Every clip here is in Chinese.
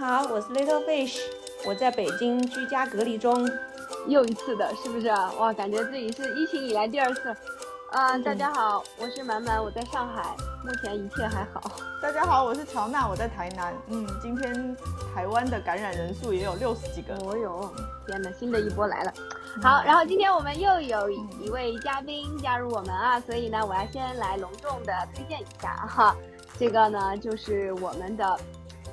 好，我是 Little Fish，我在北京居家隔离中，又一次的，是不是？哇，感觉自己是疫情以来第二次。啊，大家好，我是满满，我在上海，目前一切还好。大家好，我是乔娜，我在台南。嗯，今天台湾的感染人数也有六十几个。哦哟，天哪，新的一波来了。好，然后今天我们又有一位嘉宾加入我们啊，所以呢，我要先来隆重的推荐一下哈，这个呢就是我们的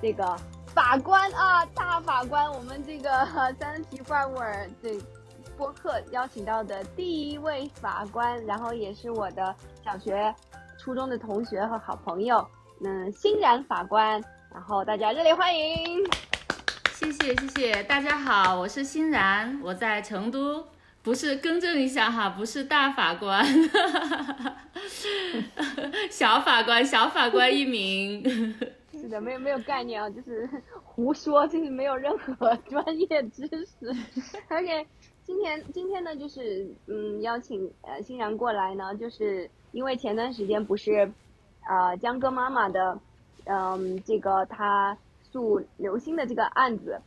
这个法官啊，大法官，我们这个 三体怪物儿这。播客邀请到的第一位法官，然后也是我的小学、初中的同学和好朋友，嗯，欣然法官，然后大家热烈欢迎。谢谢谢谢，大家好，我是欣然，我在成都，不是更正一下哈，不是大法官，小法官，小法官一名。是的，没有没有概念啊，就是胡说，就是没有任何 专业知识，而且。今天今天呢，就是嗯，邀请呃欣然过来呢，就是因为前段时间不是，呃江歌妈妈的，嗯这个他诉刘星的这个案子，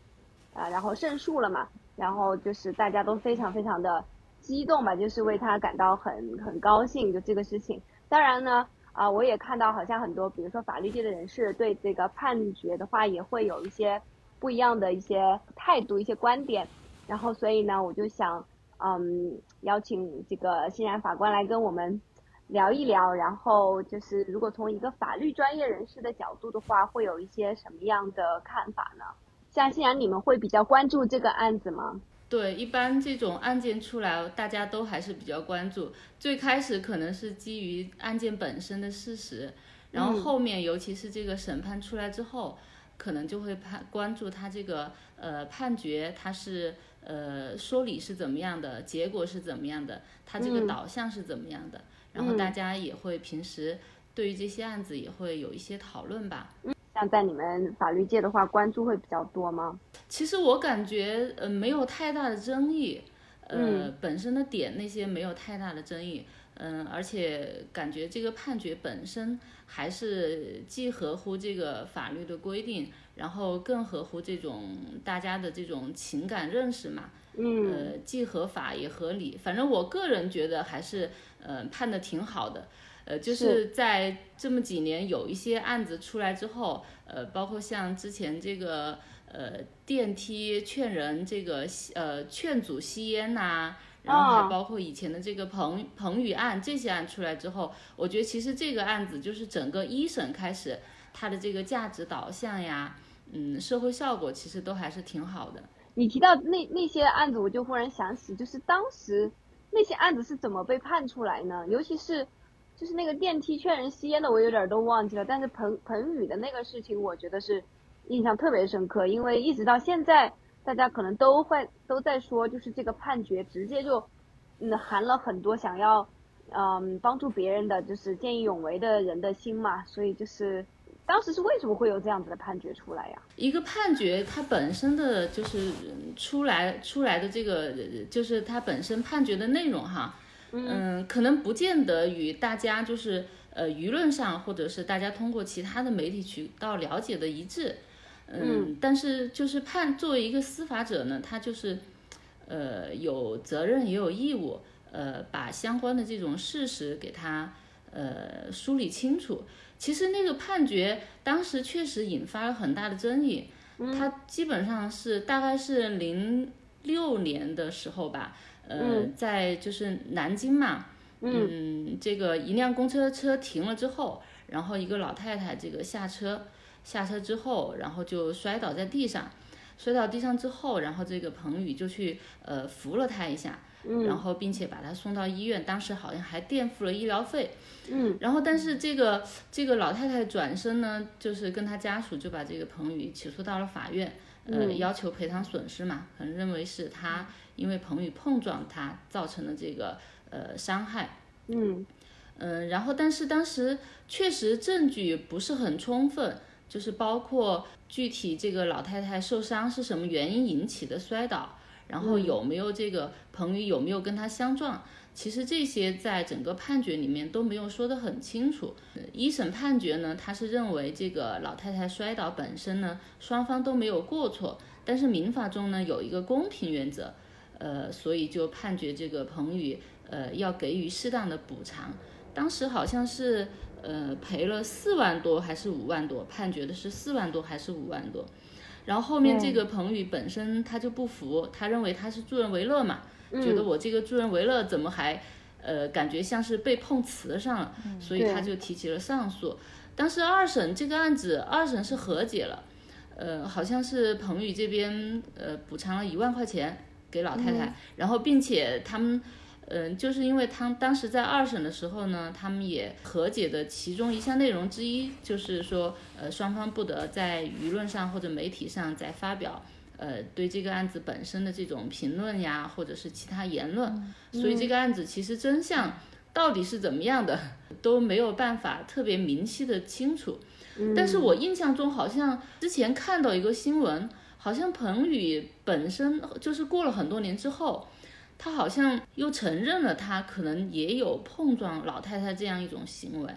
啊然后胜诉了嘛，然后就是大家都非常非常的激动吧，就是为他感到很很高兴，就这个事情。当然呢，啊我也看到好像很多，比如说法律界的人士对这个判决的话，也会有一些不一样的一些态度、一些观点。然后，所以呢，我就想，嗯，邀请这个欣然法官来跟我们聊一聊。然后就是，如果从一个法律专业人士的角度的话，会有一些什么样的看法呢？像欣然，你们会比较关注这个案子吗？对，一般这种案件出来，大家都还是比较关注。最开始可能是基于案件本身的事实，然后后面，尤其是这个审判出来之后，可能就会判关注他这个呃判决，他是。呃，说理是怎么样的，结果是怎么样的，他这个导向是怎么样的，然后大家也会平时对于这些案子也会有一些讨论吧。像在你们法律界的话，关注会比较多吗？其实我感觉呃没有太大的争议，呃本身的点那些没有太大的争议。嗯，而且感觉这个判决本身还是既合乎这个法律的规定，然后更合乎这种大家的这种情感认识嘛。嗯。呃，既合法也合理，反正我个人觉得还是呃判的挺好的。呃，就是在这么几年有一些案子出来之后，呃，包括像之前这个呃电梯劝人这个呃劝阻吸烟呐。然后还包括以前的这个彭彭宇案这些案出来之后，我觉得其实这个案子就是整个一审开始，它的这个价值导向呀，嗯，社会效果其实都还是挺好的。你提到那那些案子，我就忽然想起，就是当时那些案子是怎么被判出来呢？尤其是就是那个电梯劝人吸烟的，我有点都忘记了。但是彭彭宇的那个事情，我觉得是印象特别深刻，因为一直到现在。大家可能都会都在说，就是这个判决直接就，嗯，含了很多想要，嗯，帮助别人的，就是见义勇为的人的心嘛。所以就是，当时是为什么会有这样子的判决出来呀？一个判决它本身的就是出来出来的这个，就是它本身判决的内容哈，嗯，可能不见得与大家就是呃舆论上或者是大家通过其他的媒体渠道了解的一致。嗯，但是就是判作为一个司法者呢，他就是，呃，有责任也有义务，呃，把相关的这种事实给他呃梳理清楚。其实那个判决当时确实引发了很大的争议，他基本上是大概是零六年的时候吧，呃，在就是南京嘛，嗯，这个一辆公车车停了之后，然后一个老太太这个下车。下车之后，然后就摔倒在地上，摔倒地上之后，然后这个彭宇就去呃扶了他一下，然后并且把他送到医院，当时好像还垫付了医疗费，嗯，然后但是这个这个老太太转身呢，就是跟他家属就把这个彭宇起诉到了法院，呃，要求赔偿损失嘛，可能认为是他因为彭宇碰撞他造成的这个呃伤害，嗯，嗯，然后但是当时确实证据不是很充分。就是包括具体这个老太太受伤是什么原因引起的摔倒，然后有没有这个彭宇有没有跟她相撞，其实这些在整个判决里面都没有说得很清楚。呃一审判决呢，他是认为这个老太太摔倒本身呢，双方都没有过错，但是民法中呢有一个公平原则，呃，所以就判决这个彭宇呃要给予适当的补偿。当时好像是呃赔了四万多还是五万多，判决的是四万多还是五万多。然后后面这个彭宇本身他就不服，他认为他是助人为乐嘛，觉得我这个助人为乐怎么还呃感觉像是被碰瓷上了，所以他就提起了上诉。当时二审这个案子二审是和解了，呃，好像是彭宇这边呃补偿了一万块钱给老太太，然后并且他们。嗯，就是因为他当时在二审的时候呢，他们也和解的其中一项内容之一，就是说，呃，双方不得在舆论上或者媒体上再发表，呃，对这个案子本身的这种评论呀，或者是其他言论。所以这个案子其实真相到底是怎么样的，都没有办法特别明晰的清楚。但是我印象中好像之前看到一个新闻，好像彭宇本身就是过了很多年之后。他好像又承认了，他可能也有碰撞老太太这样一种行为，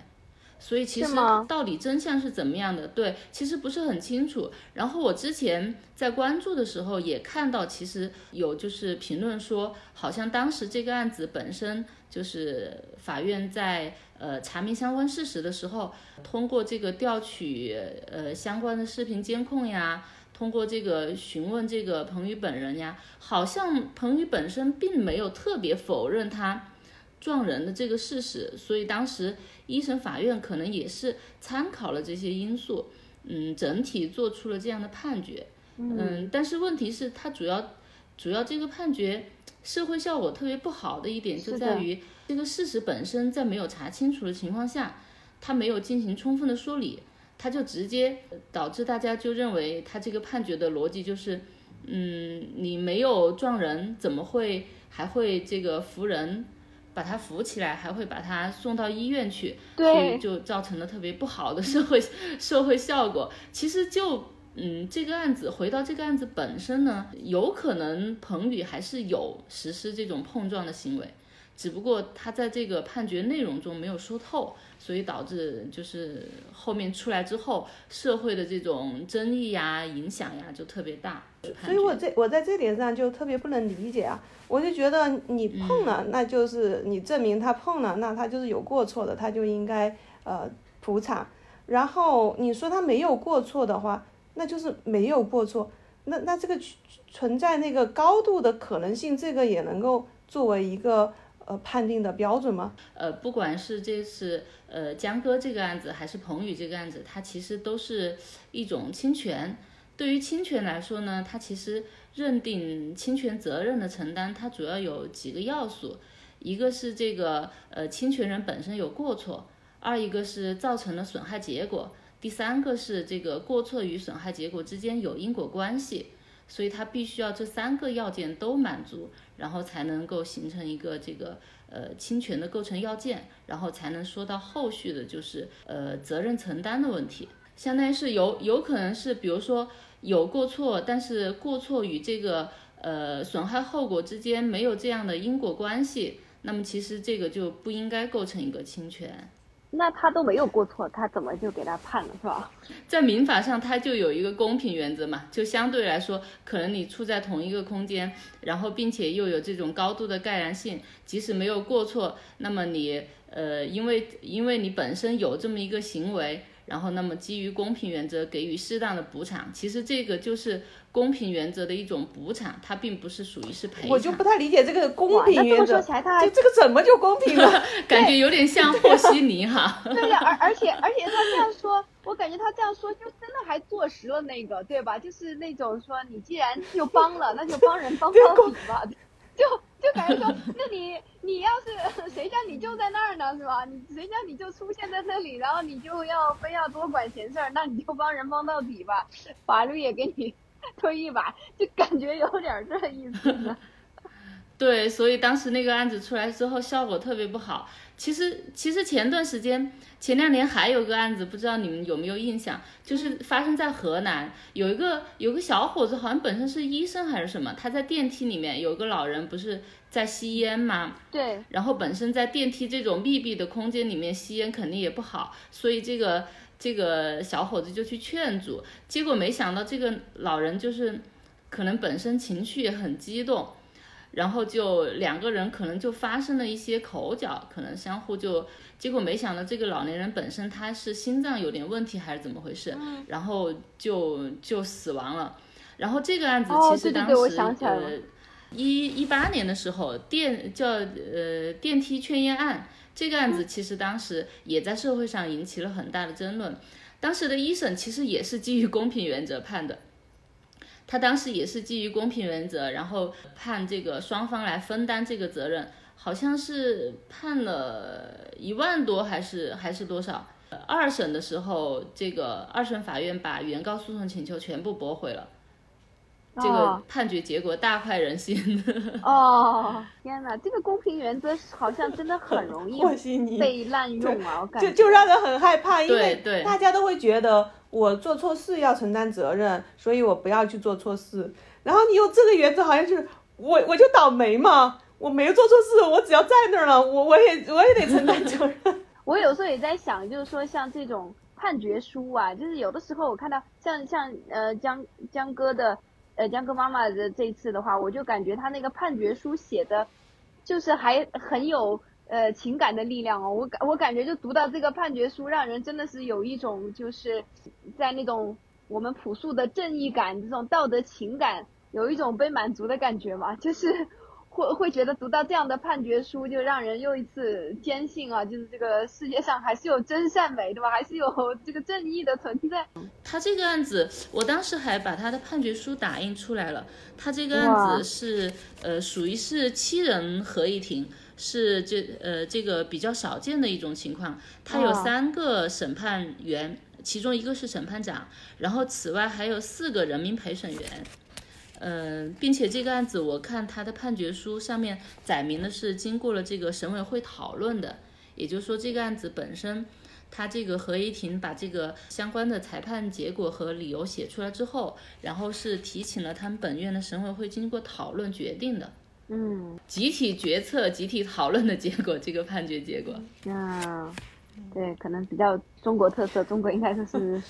所以其实到底真相是怎么样的？对，其实不是很清楚。然后我之前在关注的时候也看到，其实有就是评论说，好像当时这个案子本身就是法院在呃查明相关事实的时候，通过这个调取呃相关的视频监控呀。通过这个询问这个彭宇本人呀，好像彭宇本身并没有特别否认他撞人的这个事实，所以当时一审法院可能也是参考了这些因素，嗯，整体做出了这样的判决，嗯，但是问题是，他主要主要这个判决社会效果特别不好的一点就在于这个事实本身在没有查清楚的情况下，他没有进行充分的说理。他就直接导致大家就认为他这个判决的逻辑就是，嗯，你没有撞人，怎么会还会这个扶人，把他扶起来，还会把他送到医院去，所以就造成了特别不好的社会社会效果。其实就嗯，这个案子回到这个案子本身呢，有可能彭宇还是有实施这种碰撞的行为。只不过他在这个判决内容中没有说透，所以导致就是后面出来之后，社会的这种争议呀、影响呀就特别大。所以我这我在这点上就特别不能理解啊！我就觉得你碰了，那就是你证明他碰了，那他就是有过错的，他就应该呃补偿。然后你说他没有过错的话，那就是没有过错。那那这个存在那个高度的可能性，这个也能够作为一个。呃，判定的标准吗？呃，不管是这次呃江歌这个案子，还是彭宇这个案子，它其实都是一种侵权。对于侵权来说呢，它其实认定侵权责任的承担，它主要有几个要素：一个是这个呃侵权人本身有过错，二一个是造成了损害结果，第三个是这个过错与损害结果之间有因果关系。所以它必须要这三个要件都满足，然后才能够形成一个这个呃侵权的构成要件，然后才能说到后续的就是呃责任承担的问题，相当于是有有可能是比如说有过错，但是过错与这个呃损害后果之间没有这样的因果关系，那么其实这个就不应该构成一个侵权。那他都没有过错，他怎么就给他判了，是吧？在民法上，他就有一个公平原则嘛，就相对来说，可能你处在同一个空间，然后并且又有这种高度的盖然性，即使没有过错，那么你呃，因为因为你本身有这么一个行为。然后，那么基于公平原则给予适当的补偿，其实这个就是公平原则的一种补偿，它并不是属于是赔偿。我就不太理解这个公平原则，这这这个怎么就公平了？感觉有点像和稀泥哈。对呀，而而且而且他这样说，我感觉他这样说就真的还坐实了那个，对吧？就是那种说你既然就帮了，那就帮人帮到底吧，就。就感觉说，那你 你要是 谁叫你就在那儿呢，是吧？你谁叫你就出现在这里，然后你就要非要多管闲事儿，那你就帮人帮到底吧，法律也给你 推一把，就感觉有点这意思。对，所以当时那个案子出来之后，效果特别不好。其实，其实前段时间，前两年还有个案子，不知道你们有没有印象，就是发生在河南，有一个有个小伙子，好像本身是医生还是什么，他在电梯里面，有个老人不是在吸烟嘛，对，然后本身在电梯这种密闭的空间里面吸烟肯定也不好，所以这个这个小伙子就去劝阻，结果没想到这个老人就是可能本身情绪也很激动，然后就两个人可能就发生了一些口角，可能相互就，结果没想到这个老年人本身他是心脏有点问题还是怎么回事，然后就就死亡了。然后这个案子哦其实当时想起来了呃一一八年的时候电叫呃电梯劝烟案这个案子其实当时也在社会上引起了很大的争论。当时的一审其实也是基于公平原则判的，他当时也是基于公平原则，然后判这个双方来分担这个责任，好像是判了一万多还是还是多少？二审的时候，这个二审法院把原告诉讼请求全部驳回了，这个哦判决结果大快人心。哦，天哪，这个公平原则好像真的很容易。被滥用啊！我感就觉就让人很害怕，因为对大家都会觉得我做错事要承担责任，所以我不要去做错事。然后你用这个原则，好像就是我我就倒霉嘛，我没有做错事，我只要在那儿了，我我也我也得承担责任。我有时候也在想，就是说像这种判决书啊，就是有的时候我看到像像呃江江哥的呃江歌妈妈的这次的话，我就感觉他那个判决书写的，就是还很有呃情感的力量哦。我感我感觉就读到这个判决书，让人真的是有一种就是在那种我们朴素的正义感、这种道德情感，有一种被满足的感觉嘛，就是。会会觉得读到这样的判决书，就让人又一次坚信啊，就是这个世界上还是有真善美，对吧？还是有 这个正义的存在。他这个案子，我当时还把他的判决书打印出来了。他这个案子是呃属于是七人合议庭，是这呃这个比较少见的一种情况。他有三个审判员，其中一个是审判长，然后此外还有四个人民陪审员。嗯，并且这个案子我看他的判决书上面载明的是经过了这个审委会讨论的，也就是说这个案子本身，他这个合议庭把这个相关的裁判结果和理由写出来之后，然后是提请了他们本院的审委会经过讨论决定的，嗯，集体决策、集体讨论的结果，这个判决结果。那对，可能比较中国特色，中国应该就是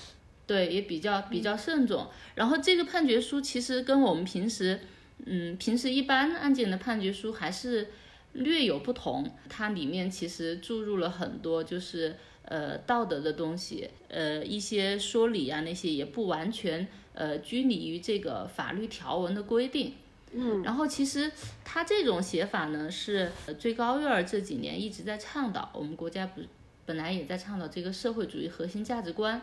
对，也比较比较慎重。然后这个判决书其实跟我们平时，嗯，平时一般案件的判决书还是略有不同。它里面其实注入了很多就是呃道德的东西，呃一些说理啊那些也不完全呃拘泥于这个法律条文的规定。嗯然后其实他这种写法呢，是呃最高院儿这几年一直在倡导，我们国家不本来也在倡导这个社会主义核心价值观，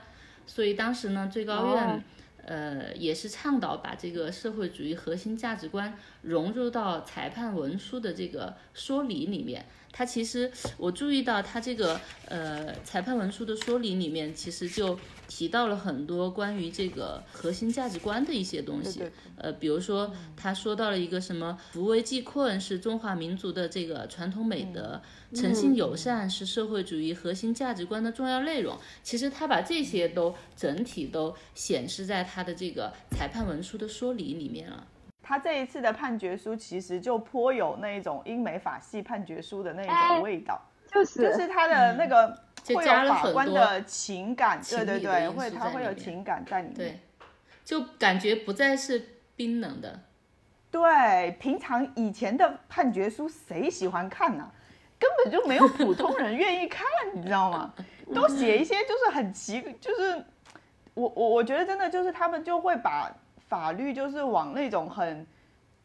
所以当时呢，最高院、哦呃也是倡导把这个社会主义核心价值观融入到裁判文书的这个说理里面。它其实我注意到，它这个呃裁判文书的说理里面，其实就提到了很多关于这个核心价值观的一些东西。呃，比如说他说到了一个什么“扶危济困”是中华民族的这个传统美德，诚信友善是社会主义核心价值观的重要内容。其实他把这些都整体都显示在他的这个裁判文书的说理里面了。他这一次的判决书其实就颇有那种英美法系判决书的那哎种味道，就是就是他的那个就会有法加了很多官的情感，情对对对，会他会有情感在里面。对，就感觉不再是冰冷的。对，平常以前的判决书谁喜欢看呢、根本就没有普通人愿意看，你知道吗？都写一些就是很奇，就是我我我觉得真的就是他们就会把法律就是往那种很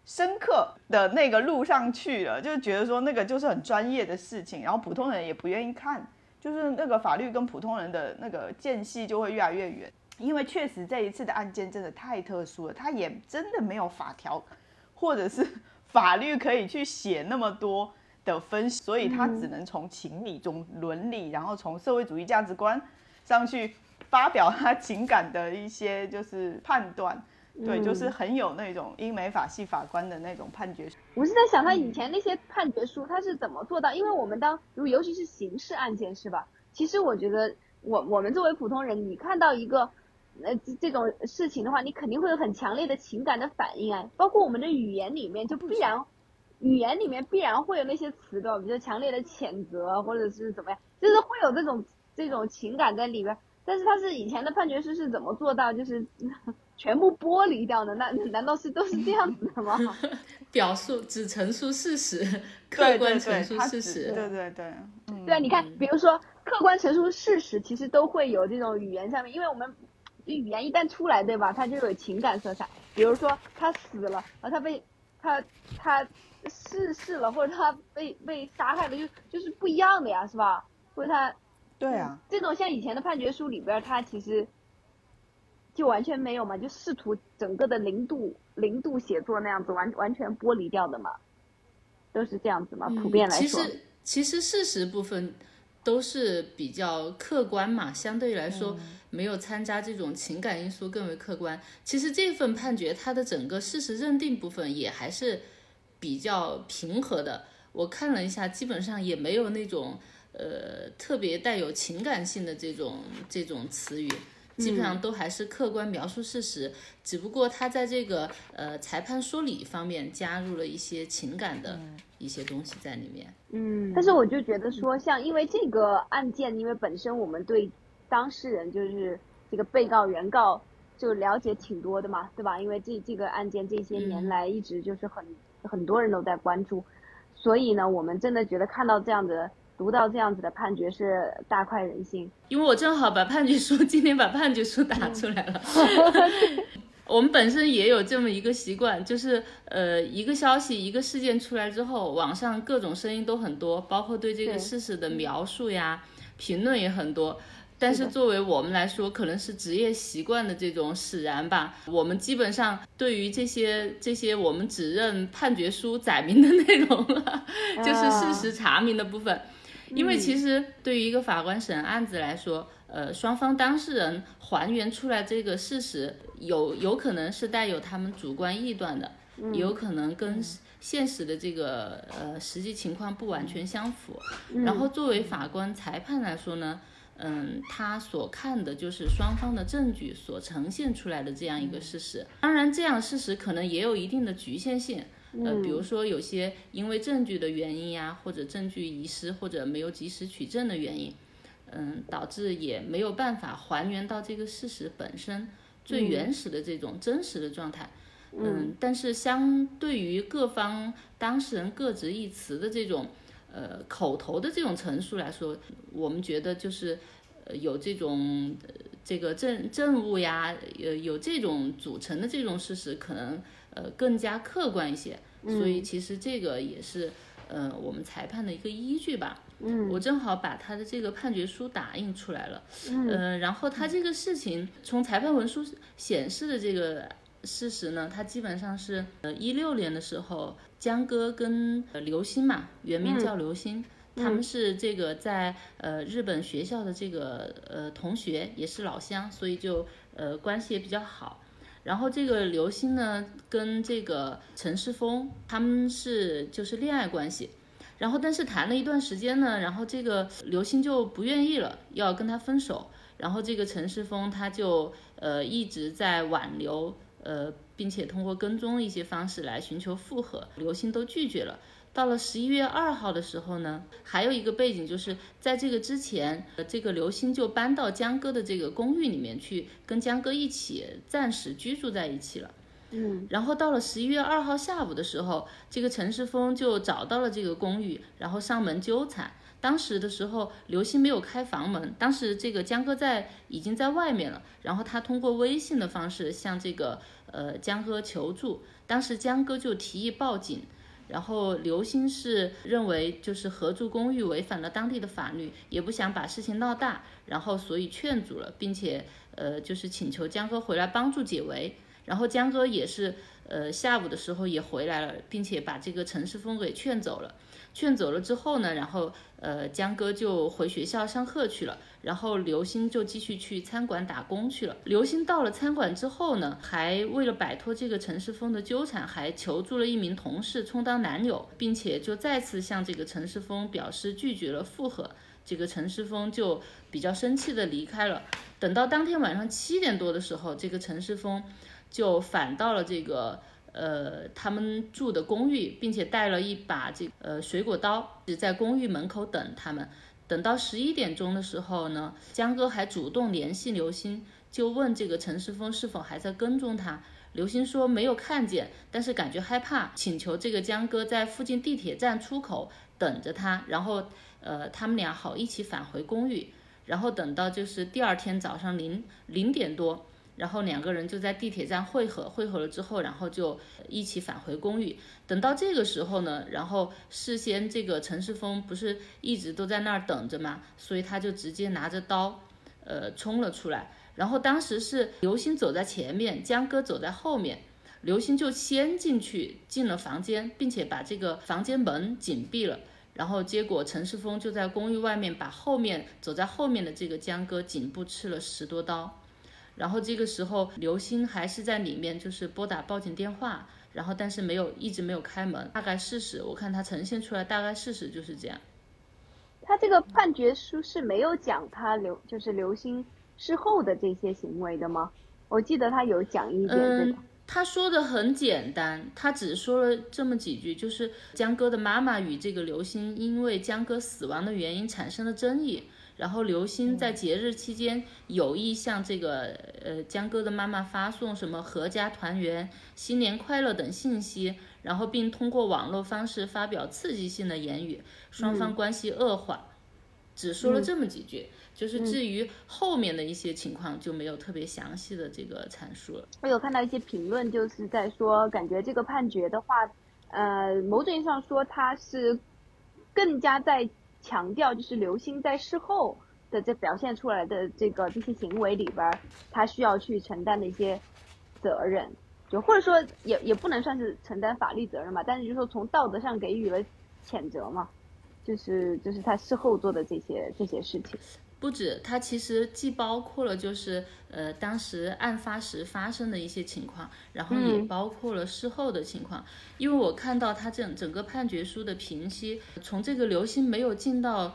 深刻的那个路上去了，就是觉得说那个就是很专业的事情，然后普通人也不愿意看，就是那个法律跟普通人的那个间隙就会越来越远。因为确实这一次的案件真的太特殊了，它也真的没有法条或者是 法律可以去写那么多的分析，所以他只能从情理中伦理，然后从社会主义价值观上去发表他情感的一些就是判断。对，就是很有那种英美法系法官的那种判决。我是在想他以前那些判决书他是怎么做到？因为我们当如尤其是刑事案件是吧？其实我觉得我我们作为普通人，你看到一个呃这这种事情的话，你肯定会有很强烈的情感的反应啊，包括我们的语言里面就必然语言里面必然会有那些词的，比如强烈的谴责或者是怎么样，就是会有这种这种情感在里边。但是他是以前的判决书是怎么做到就是 全部剥离掉的？那难道是都是这样子的吗？表述只陈述事实，客观陈述事实。对对对，对啊，你看，比如说客观陈述事实，其实都会有这种语言上面，因为我们语言一旦出来，对吧？它就有情感色彩。比如说他死了，然后他被他他逝世了，或者他被被杀害了，就就是不一样的呀，是吧？或者他。对啊，这种像以前的判决书里边，它其实就完全没有嘛，就试图整个的零度零度写作那样子，完完全剥离掉的嘛，都是这样子嘛，普遍来说。其实其实事实部分都是比较客观嘛，相对来说没有参加这种情感因素更为客观。其实这份判决它的整个事实认定部分也还是比较平和的，我看了一下，基本上也没有那种。呃，特别带有情感性的这种这种词语，基本上都还是客观描述事实，只不过他在这个呃裁判说理方面加入了一些情感的一些东西在里面。嗯，但是我就觉得说，像因为这个案件，因为本身我们对当事人就是这个被告原告就了解挺多的嘛，对吧？因为这这个案件这些年来一直就是很很多人都在关注，所以呢，我们真的觉得看到这样的。读到这样子的判决是大快人心，因为我正好把判决书 今天把判决书打出来了。我们本身也有这么一个习惯，就是呃一个消息一个事件出来之后，网上各种声音都很多，包括对这个事实的描述呀、评论也很多。但是作为我们来说，可能是职业习惯的这种使然吧。我们基本上对于这些这些，我们只认判决书载明的内容了，就是事实查明的部分。因为其实对于一个法官审案子来说，呃，双方当事人还原出来这个事实，有有可能是带有他们主观臆断的，有可能跟现实的这个呃实际情况不完全相符。然后作为法官裁判来说呢，嗯，他所看的就是双方的证据所呈现出来的这样一个事实。当然，这样事实可能也有一定的局限性。呃，比如说有些因为证据的原因呀，或者证据遗失，或者没有及时取证的原因，嗯，导致也没有办法还原到这个事实本身最原始的这种真实的状态。嗯，但是相对于各方当事人各执一词的这种呃口头的这种陈述来说，我们觉得就是呃有这种这个证证物呀，呃有这种组成的这种事实可能。呃，更加客观一些，所以其实这个也是，呃，我们裁判的一个依据吧。嗯，我正好把他的这个判决书打印出来了。嗯，然后他这个事情从裁判文书显示的这个事实呢，他基本上是呃一六年的时候，江歌跟刘星嘛，原名叫刘星，他们是这个在呃日本学校的这个呃同学，也是老乡，所以就呃关系也比较好。然后这个刘星呢，跟这个陈世峰他们是就是恋爱关系，然后但是谈了一段时间呢，然后这个刘星就不愿意了，要跟他分手，然后这个陈世峰他就呃一直在挽留，呃，并且通过跟踪一些方式来寻求复合，刘星都拒绝了。到了十一月二号的时候呢，还有一个背景就是在这个之前，呃，这个刘星就搬到江哥的这个公寓里面去，跟江哥一起暂时居住在一起了。嗯，然后到了十一月二号下午的时候，这个陈世峰就找到了这个公寓，然后上门纠缠。当时的时候，刘星没有开房门，当时这个江哥在已经在外面了，然后他通过微信的方式向这个呃江哥求助，当时江哥就提议报警。然后刘星是认为就是合租公寓违反了当地的法律，也不想把事情闹大，然后所以劝阻了，并且呃就是请求江哥回来帮助解围。然后江哥也是呃下午的时候也回来了，并且把这个陈世峰给劝走了。劝走了之后呢，然后呃江哥就回学校上课去了，然后刘星就继续去餐馆打工去了。刘星到了餐馆之后呢，还为了摆脱这个陈世峰的纠缠，还求助了一名同事充当男友，并且就再次向这个陈世峰表示拒绝了复合。这个陈世峰就比较生气的离开了。等到当天晚上七点多的时候，这个陈世峰就返到了这个。呃他们住的公寓，并且带了一把这呃水果刀，在公寓门口等他们。等到十一点钟的时候呢，江哥还主动联系刘星，就问这个陈世峰是否还在跟踪他。刘星说没有看见，但是感觉害怕，请求这个江哥在附近地铁站出口等着他，然后呃他们俩好一起返回公寓。然后等到就是第二天早上零零点多，然后两个人就在地铁站汇合，汇合了之后，然后就一起返回公寓。等到这个时候呢，然后事先这个陈世峰不是一直都在那儿等着嘛，所以他就直接拿着刀，呃，冲了出来。然后当时是刘星走在前面，江哥走在后面，刘星就先进去进了房间，并且把这个房间门紧闭了。然后结果陈世峰就在公寓外面把后面走在后面的这个江哥颈部刺了十多刀。然后这个时候刘星还是在里面，就是拨打报警电话。然后，但是没有一直没有开门，大概事实我看他呈现出来，大概事实就是这样。他这个判决书是没有讲他刘就是刘星事后的这些行为的吗？我记得他有讲一点这个。他说的很简单，他只说了这么几句，就是江哥的妈妈与这个刘星因为江哥死亡的原因产生了争议。然后刘星在节日期间有意向这个呃江哥的妈妈发送什么阖家团圆、新年快乐等信息，然后并通过网络方式发表刺激性的言语，双方关系恶化，只说了这么几句，就是至于后面的一些情况就没有特别详细的这个阐述了。我有看到一些评论，就是在说，感觉这个判决的话，呃，某种意义上说他是更加在。强调就是刘星在事后的这表现出来的这个这些行为里边，他需要去承担的一些责任，就或者说也也不能算是承担法律责任吧，但是就是说从道德上给予了谴责嘛，就是就是他事后做的这些这些事情。不止，它其实既包括了就是呃当时案发时发生的一些情况，然后也包括了事后的情况。因为我看到他整整个判决书的评析，从这个刘星没有尽到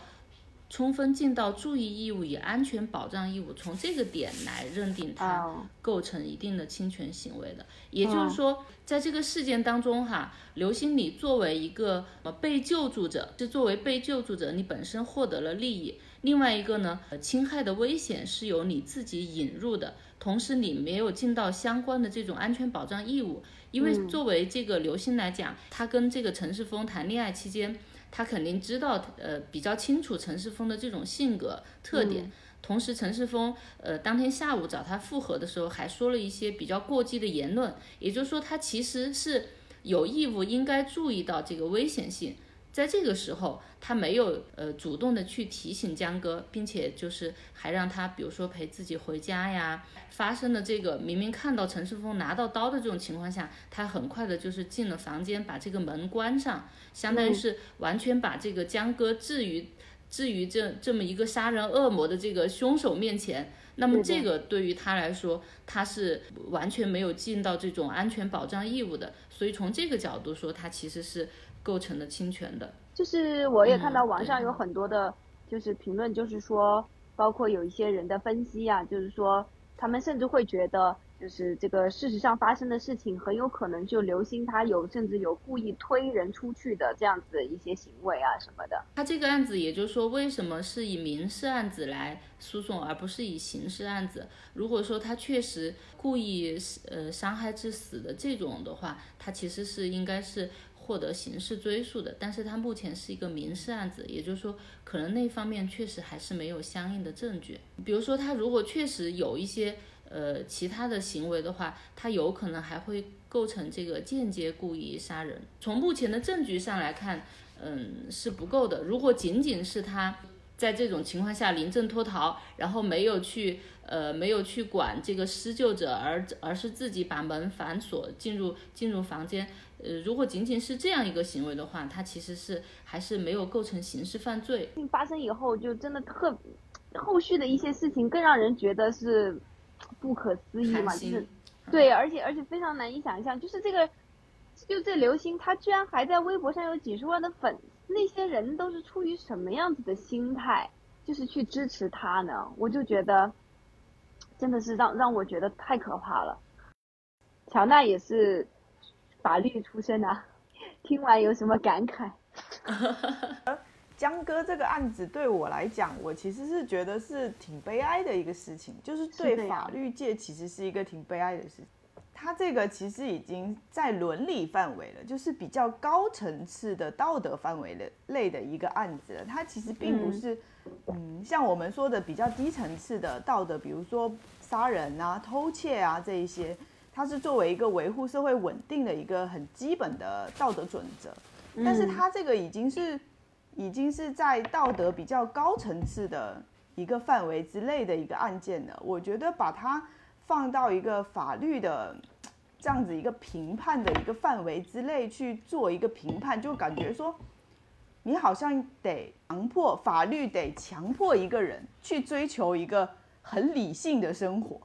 充分尽到注意义务与安全保障义务，从这个点来认定他构成一定的侵权行为的。也就是说，在这个事件当中哈，刘星你作为一个呃被救助者，是作为被救助者，你本身获得了利益。另外一个呢，侵害的危险是由你自己引入的，同时你没有尽到相关的这种安全保障义务。因为作为这个刘星来讲，他跟这个陈世峰谈恋爱期间，他肯定知道，呃，比较清楚陈世峰的这种性格特点。同时，陈世峰，呃，当天下午找他复合的时候，还说了一些比较过激的言论。也就是说，他其实是有义务应该注意到这个危险性。在这个时候，他没有呃主动的去提醒江哥，并且就是还让他，比如说陪自己回家呀。发生的这个明明看到陈世峰拿到刀的这种情况下，他很快的就是进了房间，把这个门关上，相当于是完全把这个江哥置于置于这这么一个杀人恶魔的这个凶手面前。那么这个对于他来说，他是完全没有尽到这种安全保障义务的。所以从这个角度说，他其实是。构成的侵权的，就是我也看到网上有很多的，就是评论，就是说，包括有一些人的分析啊，就是说，他们甚至会觉得，就是这个事实上发生的事情很有可能就刘星他有甚至有故意推人出去的这样子一些行为啊什么的。他这个案子，也就是说，为什么是以民事案子来诉讼，而不是以刑事案子？如果说他确实故意呃伤害致死的这种的话，他其实是应该是。获得刑事追诉的，但是他目前是一个民事案子，也就是说，可能那方面确实还是没有相应的证据。比如说，他如果确实有一些呃其他的行为的话，他有可能还会构成这个间接故意杀人。从目前的证据上来看，嗯，是不够的。如果仅仅是他在这种情况下临阵脱逃，然后没有去呃没有去管这个施救者，而而是自己把门反锁进入进入房间。呃，如果仅仅是这样一个行为的话，他其实是还是没有构成刑事犯罪。发生以后就真的特，后续的一些事情更让人觉得是不可思议嘛，就是对，而且而且非常难以想象，就是这个，就这刘星他居然还在微博上有几十万的粉丝，那些人都是出于什么样子的心态，就是去支持他呢？我就觉得真的是让让我觉得太可怕了。乔娜也是。法律出身啊，听完有什么感慨？江哥这个案子对我来讲，我其实是觉得是挺悲哀的一个事情，就是对法律界其实是一个挺悲哀的事情。他这个其实已经在伦理范围了，就是比较高层次的道德范围的类的一个案子了。它其实并不是，嗯像我们说的比较低层次的道德，比如说杀人啊、偷窃啊这一些，它是作为一个维护社会稳定的一个很基本的道德准则。但是它这个已经是已经是在道德比较高层次的一个范围之内的一个案件了。我觉得把它放到一个法律的这样子一个评判的一个范围之内去做一个评判，就感觉说你好像得强迫法律得强迫一个人去追求一个很理性的生活。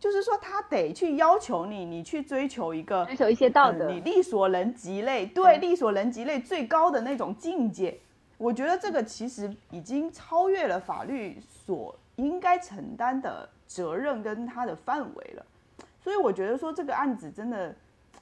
就是说，他得去要求你，你去追求一个追求一些道德嗯你力所能及内，对，力所能及内最高的那种境界。我觉得这个其实已经超越了法律所应该承担的责任跟他的范围了。所以我觉得说这个案子真的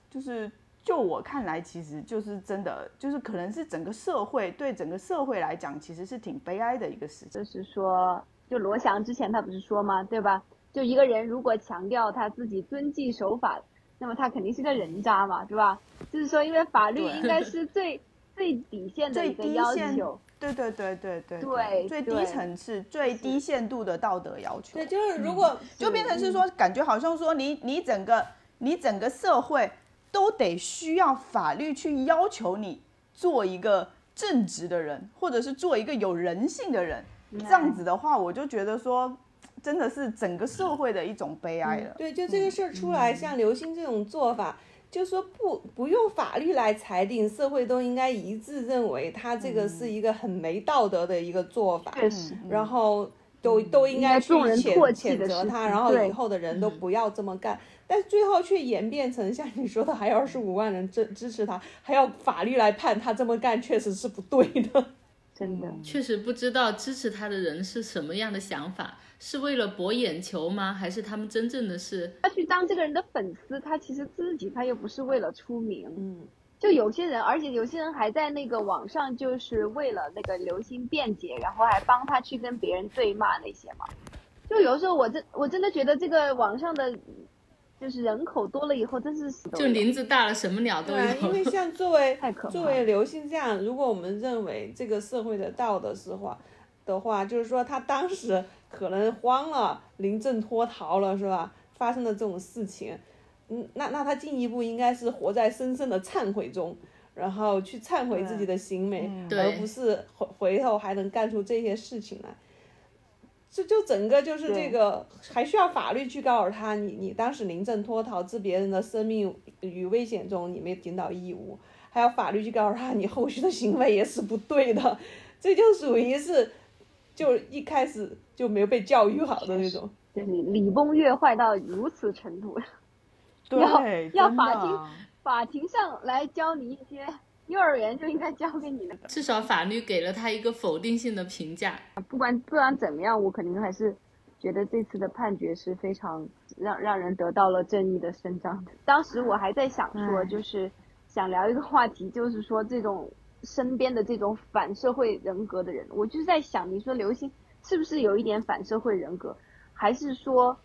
就是，就我看来，其实就是真的，就是可能是整个社会对整个社会来讲，其实是挺悲哀的一个事情。就是说，就罗翔之前他不是说吗？对吧？就一个人如果强调他自己遵纪守法，那么他肯定是个人渣嘛，对吧？就是说，因为法律应该是最最底线的一个要求。对对对对对对最低层次、最低限度的道德要求。对，就是如果就变成是说，感觉好像说你你整个你整个社会都得需要法律去要求你做一个正直的人，或者是做一个有人性的人。这样子的话，我就觉得说，真的是整个社会的一种悲哀了。对，就这个事儿出来，像刘星这种做法，就说不不用法律来裁定，社会都应该一致认为他这个是一个很没道德的一个做法，确实，然后都都应该去谴谴责他，然后以后的人都不要这么干。但是最后却演变成像你说的，还有二十五万人支支持他，还要法律来判他这么干，确实是不对的。真的。确实不知道支持他的人是什么样的想法，是为了博眼球吗？还是他们真正的是他去当这个人的粉丝，他其实自己他又不是为了出名，嗯，就有些人，而且有些人还在那个网上就是为了那个刘星辩解，然后还帮他去跟别人对骂那些嘛。就有时候我真我真的觉得这个网上的，就是人口多了以后，真是死就林子大了，什么鸟都对啊，因为？像作为太可作为刘星这样，如果我们认为这个社会的道德是话的话，就是说他当时可能慌了，临阵脱逃了，是吧？发生了这种事情，嗯，那那他进一步应该是活在深深的忏悔中，然后去忏悔自己的行为，嗯而不是回回头还能干出这些事情来。这就整个就是这个，还需要法律去告诉他，你你当时临阵脱逃，置别人的生命于危险中，你没尽到义务，还要法律去告诉他，你后续的行为也是不对的，这就属于是，就一开始就没有被教育好的那种。就是礼崩乐坏到如此程度，要对，要法庭法庭上来教你一些幼儿园就应该教给你的。至少法律给了他一个否定性的评价。不管不管怎么样，我肯定还是觉得这次的判决是非常让让人得到了正义的伸张的。当时我还在想说，哎就是想聊一个话题，就是说这种身边的这种反社会人格的人，我就是在想，你说刘星是不是有一点反社会人格，还是说，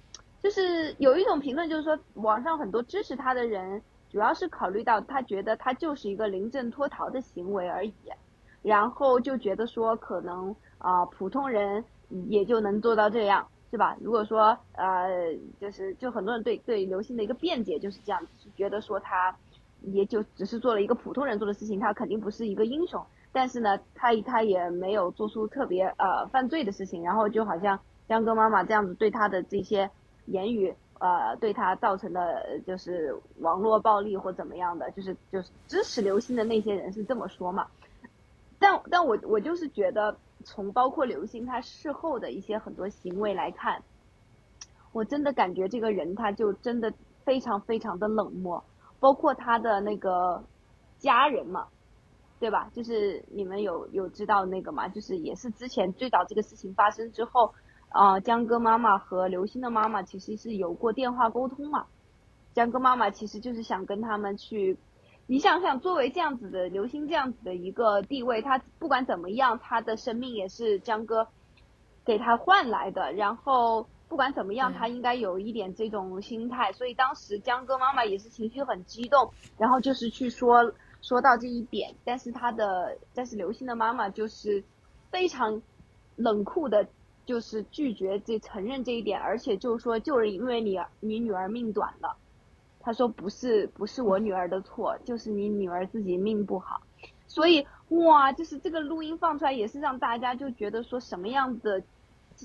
就是有一种评论就是说，网上很多支持他的人，主要是考虑到他觉得他就是一个临阵脱逃的行为而已。然后就觉得说可能啊、普通人也就能做到这样，是吧？如果说呃，就是就很多人对对刘星的一个辩解就是这样子，觉得说他也就只是做了一个普通人做的事情，他肯定不是一个英雄，但是呢，他他也没有做出特别呃犯罪的事情，然后就好像江哥妈妈这样子对他的这些言语。呃，对他造成的就是网络暴力或怎么样的，就是就是支持刘星的那些人是这么说嘛，但但我我就是觉得，从包括刘星他事后的一些很多行为来看，我真的感觉这个人他就真的非常非常的冷漠，包括他的那个家人嘛，对吧？就是你们有有知道那个嘛？就是也是之前最早这个事情发生之后，啊、江哥妈妈和刘星的妈妈其实是有过电话沟通嘛。江哥妈妈其实就是想跟他们去你想想，作为这样子的刘星这样子的一个地位，他不管怎么样，他的生命也是江哥给他换来的。然后不管怎么样，他应该有一点这种心态。所以当时江哥妈妈也是情绪很激动，然后就是去说说到这一点。但是他的，但是刘星的妈妈就是非常冷酷的，就是拒绝这承认这一点，而且就是说，就是因为你你女儿命短了。他说不是不是我女儿的错，就是你女儿自己命不好，所以哇，就是这个录音放出来也是让大家就觉得说什么样的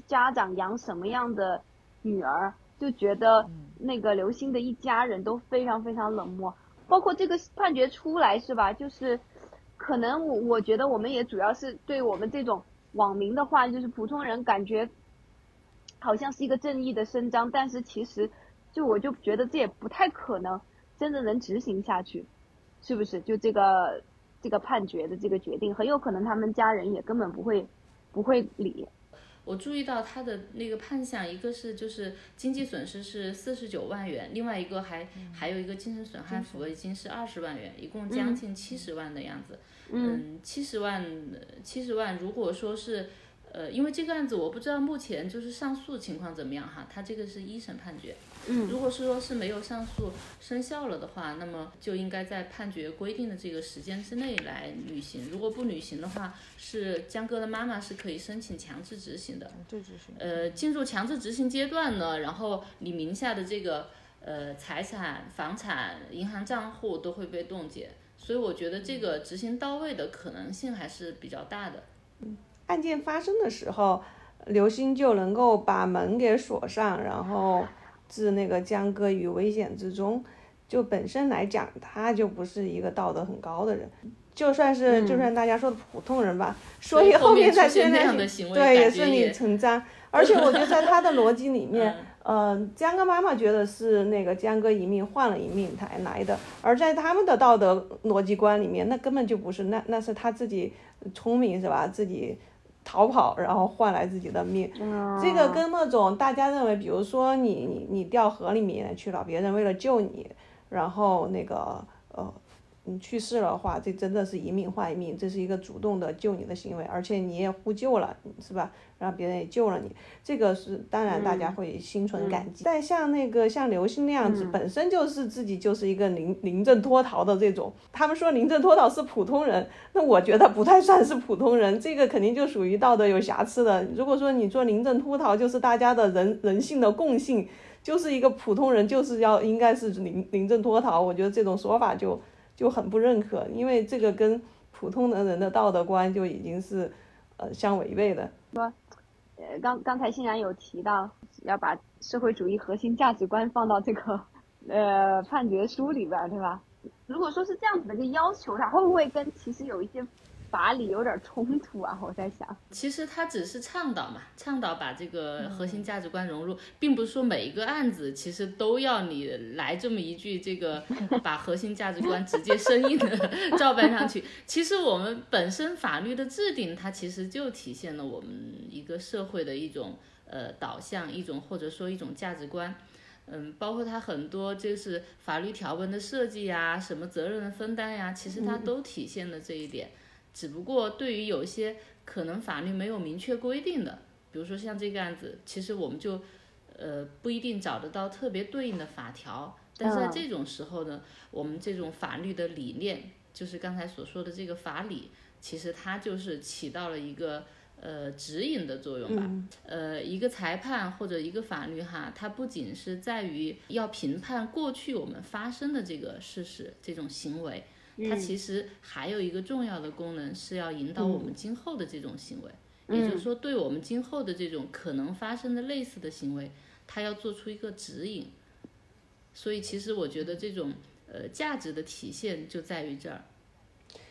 家长养什么样的女儿，就觉得那个刘星的一家人都非常非常冷漠，包括这个判决出来是吧？就是可能我我觉得我们也主要是对我们这种网民的话，就是普通人感觉好像是一个正义的伸张，但是其实。就我就觉得这也不太可能真的能执行下去，是不是？就这个这个判决的这个决定，很有可能他们家人也根本不会不会理。我注意到他的那个判项，一个是就是经济损失是四十九万元，另外一个还还有一个精神损害抚慰金是二十万元，一共将近七十万的样子。嗯，七十万七十万，如果说是。呃，因为这个案子我不知道目前就是上诉情况怎么样哈，他这个是一审判决，嗯，如果是说是没有上诉生效了的话，那么就应该在判决规定的这个时间之内来履行，如果不履行的话，是江哥的妈妈是可以申请强制执行的，强制执行，呃，进入强制执行阶段呢，然后你名下的这个呃财产、房产、银行账户都会被冻结，所以我觉得这个执行到位的可能性还是比较大的，嗯。案件发生的时候，刘星就能够把门给锁上，然后置那个江哥于危险之中。就本身来讲，他就不是一个道德很高的人。就算是就算大家说的普通人吧，所以后面才现在对也顺理成章。而且我觉得在他的逻辑里面，呃，江哥妈妈觉得是那个江哥一命换了一命才来的，而在他们的道德逻辑观里面，那根本就不是，那那是他自己聪明是吧？自己。逃跑，然后换来自己的命，这个跟那种大家认为，比如说你你你掉河里面去了，别人为了救你，然后那个呃。你去世了的话，这真的是一命换一命，这是一个主动的救你的行为，而且你也呼救了，是吧？然后别人也救了你，这个是当然大家会心存感激。但像那个像刘星那样子，本身就是自己就是一个临临阵脱逃的这种，他们说临阵脱逃是普通人，那我觉得不太算是普通人，这个肯定就属于道德有瑕疵的。如果说你做临阵脱逃，就是大家的人人性的共性，就是一个普通人就是要应该是临临阵脱逃，我觉得这种说法就。就很不认可，因为这个跟普通的人的道德观就已经是呃相违背的。说，呃，刚刚才欣然有提到要把社会主义核心价值观放到这个呃判决书里边，对吧？如果说是这样子的一个要求，它会不会跟其实有一些？法理有点冲突啊，我在想。其实他只是倡导嘛，倡导把这个核心价值观融入，并不是说每一个案子其实都要你来这么一句这个 把核心价值观直接生硬的 照搬上去。其实我们本身法律的制定，它其实就体现了我们一个社会的一种呃导向，一种或者说一种价值观。嗯，包括它很多就是法律条文的设计呀，什么责任的分担呀，其实它都体现了这一点。只不过对于有些可能法律没有明确规定的，比如说像这个案子，其实我们就呃不一定找得到特别对应的法条。但是在这种时候呢，我们这种法律的理念，就是刚才所说的这个法理，其实它就是起到了一个呃指引的作用吧。呃，一个裁判或者一个法律哈，它不仅是在于要评判过去我们发生的这个事实这种行为。它其实还有一个重要的功能，是要引导我们今后的这种行为，也就是说，对我们今后的这种可能发生的类似的行为，它要做出一个指引。所以，其实我觉得这种呃价值的体现就在于这儿。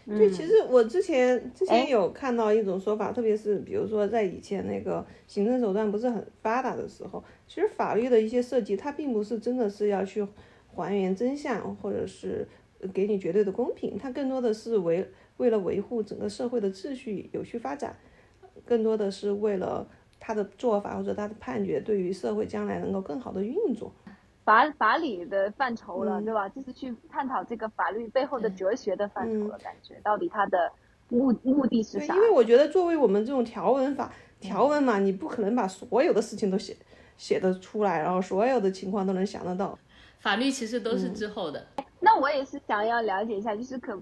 对，其实我之前之前有看到一种说法，特别是比如说在以前那个行政手段不是很发达的时候，其实法律的一些设计，它并不是真的是要去还原真相，或者是。给你绝对的公平，它更多的是为为了维护整个社会的秩序有序发展，更多的是为了他的做法或者他的判决对于社会将来能够更好的运作。法法理的范畴了，嗯对吧？就是去探讨这个法律背后的哲学的范畴了，感觉到底它的目目的是对，啥因？为我觉得作为我们这种条文法条文嘛，你不可能把所有的事情都写写得出来，然后所有的情况都能想得到。法律其实都嗯是之后的。那我也是想要了解一下，就是可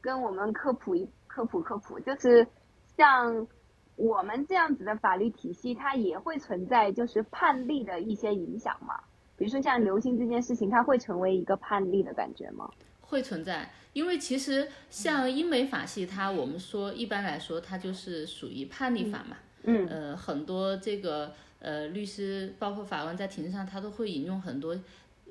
跟我们科普一科普科普，就是像我们这样子的法律体系，它也会存在就是判例的一些影响嘛？比如说像刘星这件事情，它会成为一个判例的感觉吗？会存在，因为其实像英美法系，它我们说一般来说，它就是属于判例法嘛。嗯呃，很多这个呃律师，包括法官在庭上，他都会引用很多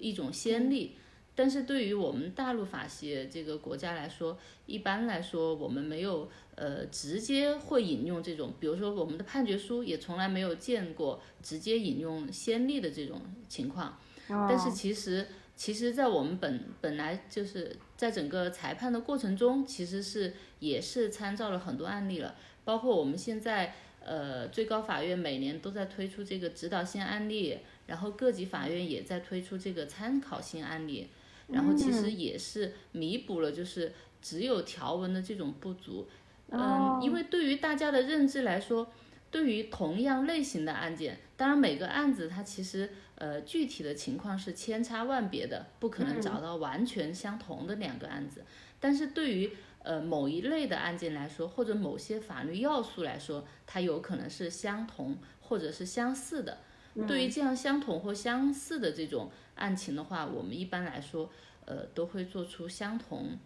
一种先例。但是对于我们大陆法系这个国家来说，一般来说我们没有呃直接会引用这种，比如说我们的判决书也从来没有见过直接引用先例的这种情况。但是其实，其实，在我们本本来就是在整个裁判的过程中，其实是也是参照了很多案例了，包括我们现在呃最高法院每年都在推出这个指导性案例，然后各级法院也在推出这个参考性案例，然后其实也是弥补了就是只有条文的这种不足。嗯，因为对于大家的认知来说，对于同样类型的案件，当然每个案子它其实呃具体的情况是千差万别的，不可能找到完全相同的两个案子。但是对于呃某一类的案件来说，或者某些法律要素来说，它有可能是相同或者是相似的。对于这样相同或相似的这种案情的话，我们一般来说呃都会做出相同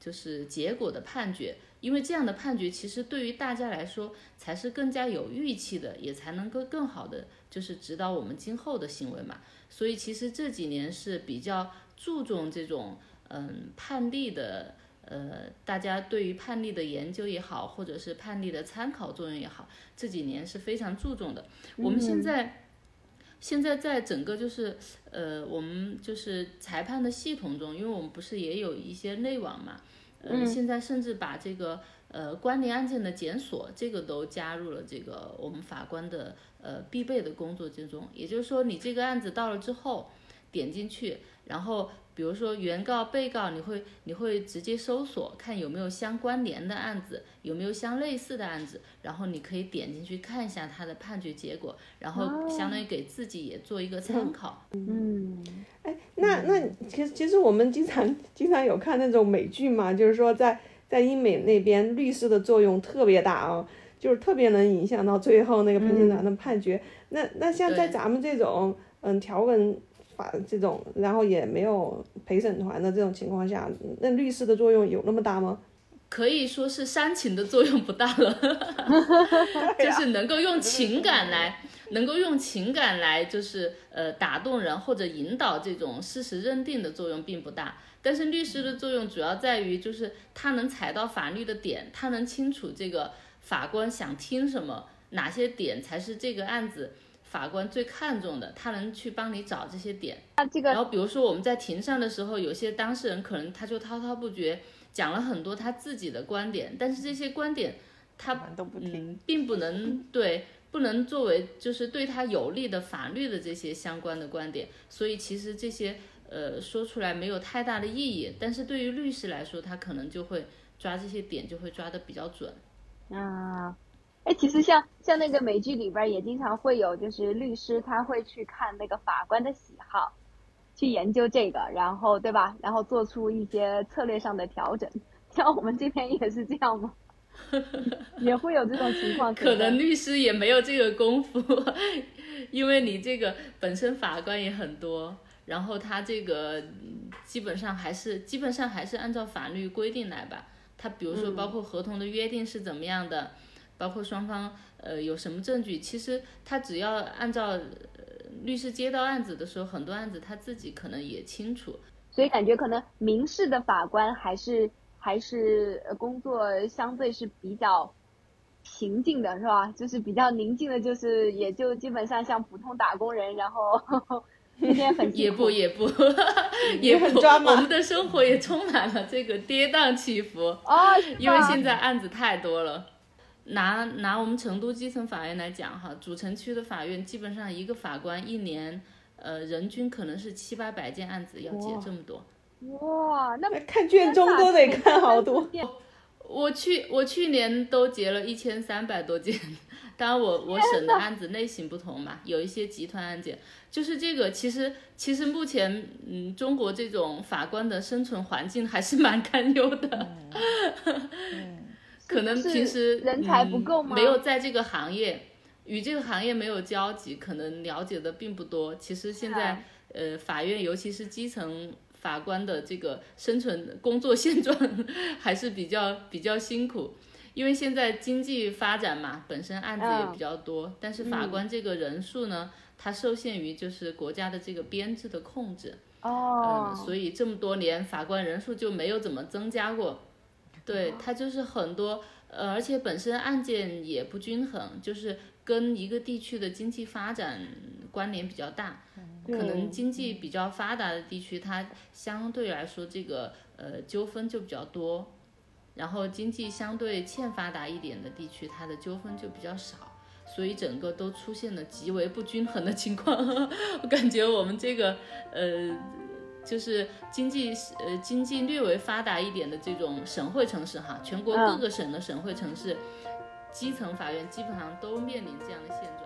就是结果的判决。因为这样的判决其实对于大家来说才是更加有预期的，也才能够更好的就是指导我们今后的行为嘛。所以其实这几年是比较注重这种嗯判例的，呃，大家对于判例的研究也好，或者是判例的参考作用也好，这几年是非常注重的。我们现在。现在在整个就是呃，我们就是裁判的系统中，因为我们不是也有一些内网嘛，呃，现在甚至把这个呃关联案件的检索这个都加入了这个我们法官的呃必备的工作之中。也就是说，你这个案子到了之后，点进去，然后比如说原告、被告，你会你会直接搜索看有没有相关联的案子，有没有相类似的案子，然后你可以点进去看一下他的判决结果，然后相当于给自己也做一个参考。嗯。哎，那那其实其实我们经常经常有看那种美剧嘛，就是说在在英美那边律师的作用特别大啊，就是特别能影响到最后那个陪审团的判决。那那像在咱们这种嗯条文法这种，然后也没有陪审团的这种情况下，那律师的作用有那么大吗？可以说是煽情的作用不大了，就是能够用情感来，能够用情感来，就是呃打动人或者引导这种事实认定的作用并不大。但是律师的作用主要在于，就是他能踩到法律的点，他能清楚这个法官想听什么，哪些点才是这个案子法官最看重的，他能去帮你找这些点。那这个然后比如说我们在庭上的时候，有些当事人可能他就滔滔不绝讲了很多他自己的观点，但是这些观点他都不听。嗯，并不能对，不能作为就是对他有利的法律的这些相关的观点，所以其实这些呃说出来没有太大的意义，但是对于律师来说，他可能就会抓这些点就会抓得比较准。啊，哎，其实像像那个美剧里边也经常会有，就是律师他会去看那个法官的喜好，去研究这个，然后对吧？然后做出一些策略上的调整。像我们这边也是这样吗？也会有这种情况。可能律师也没有这个功夫，因为你这个本身法官也很多，然后他这个嗯基本上还是基本上还是按照法律规定来吧。他比如说包括合同的约定是怎么样的，包括双方呃有什么证据，其实他只要按照、呃、律师接到案子的时候，很多案子他自己可能也清楚。所以感觉可能民事的法官还是还是呃工作相对是比较平静的，是吧？就是比较宁静的，就是也就基本上像普通打工人，然后 天天很也不也不 也不，很抓马我们的生活也充满了这个跌宕起伏。哦，因为现在案子太多了。拿拿我们成都基层法院来讲哈，主城区的法院基本上一个法官一年呃，人均可能是七八百件案子要结这么多。哇，那那看卷宗都得看好多。我去我去年都结了一千三百多件，当然我我审的案子类型不同嘛，有一些集团案件，就是这个其实其实目前嗯中国这种法官的生存环境还是蛮 堪忧的，可能平时人才不够吗嗯没有在这个行业与这个行业没有交集，可能了解的并不多。其实现在、啊呃法院尤其是基层。法官的这个生存工作现状 还是比较比较辛苦，因为现在经济发展嘛，本身案子也嗯比较多，但是法官这个人数呢，它受限于就是国家的这个编制的控制，哦嗯，，所以这么多年法官人数就没有怎么增加过。对，它就是很多，呃，而且本身案件也不均衡，就是跟一个地区的经济发展关联比较大。可能经济比较发达的地区，它相对来说这个呃纠纷就比较多，然后经济相对欠发达一点的地区，它的纠纷就比较少，所以整个都出现了极为不均衡的情况。我感觉我们这个呃。就是经济呃经济略微发达一点的这种省会城市哈，全国各个省的省会城市，基层法院基本上都面临这样的现状。